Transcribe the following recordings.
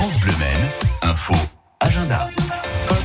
France Bleu Maine, info, agenda.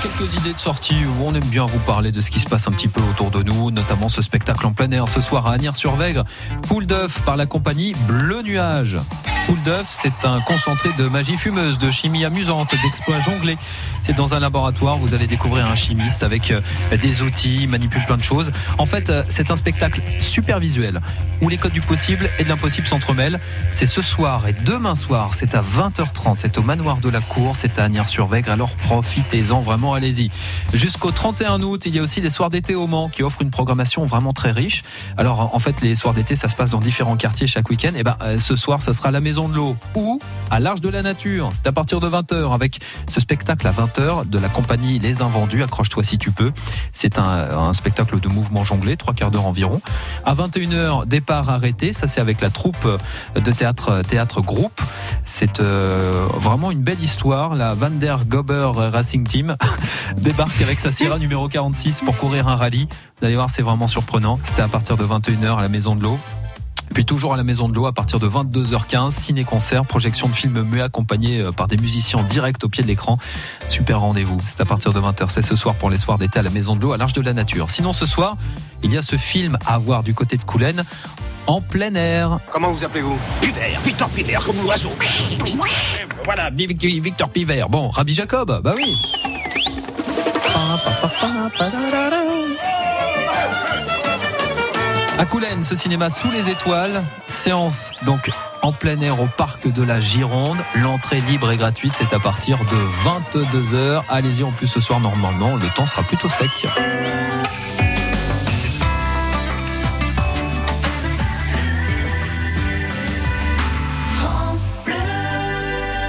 Quelques idées de sortie où on aime bien vous parler de ce qui se passe un petit peu autour de nous, notamment ce spectacle en plein air ce soir à Agnières-sur-Vègre, Poule d'œuf par la compagnie Bleu Nuage. Poule d'œuf, c'est un concentré de magie fumeuse, de chimie amusante, d'exploits jonglés. C'est dans un laboratoire, vous allez découvrir un chimiste avec euh, des outils, il manipule plein de choses. En fait, euh, c'est un spectacle super visuel où les codes du possible et de l'impossible s'entremêlent. C'est ce soir et demain soir, c'est à 20h30, c'est au manoir de la Cour, c'est à Agnières-sur-Vègre. Alors profitez-en vraiment, allez-y. Jusqu'au 31 août, il y a aussi des soirs d'été au Mans qui offrent une programmation vraiment très riche. Alors en fait, les soirs d'été, ça se passe dans différents quartiers chaque week-end. Et ben euh, ce soir, ça sera la Maison de l'eau ou à l'Arche de la Nature. C'est à partir de 20h avec ce spectacle à 20h de la compagnie Les Invendus. Accroche-toi si tu peux. C'est un, spectacle de mouvement jonglé, trois quarts d'heure environ. À 21h, départ arrêté. Ça, c'est avec la troupe de théâtre, théâtre groupe. C'est euh, vraiment une belle histoire. La Van der Gober Racing Team débarque avec sa Sierra numéro 46 pour courir un rallye. Vous allez voir, c'est vraiment surprenant. C'était à partir de 21h à la Maison de l'eau. Puis toujours à la Maison de l'Eau à partir de 22h15, ciné-concert, projection de films muets accompagnés euh, par des musiciens en direct au pied de l'écran. Super rendez-vous. C'est à partir de 20h. C'est ce soir pour les soirs d'été à la Maison de l'Eau à l'Arche de la Nature. Sinon ce soir, il y a ce film à voir du côté de Coulennes en plein air. Comment vous appelez-vous? Pivert, Victor Pivert, comme l'oiseau. Voilà, Victor Pivert. Bon, Rabbi Jacob, bah oui. À Coulennes, ce cinéma sous les étoiles, séance donc en plein air au parc de la Gironde. L'entrée libre et gratuite, c'est à partir de 22h. Allez-y, en plus ce soir, normalement, le temps sera plutôt sec.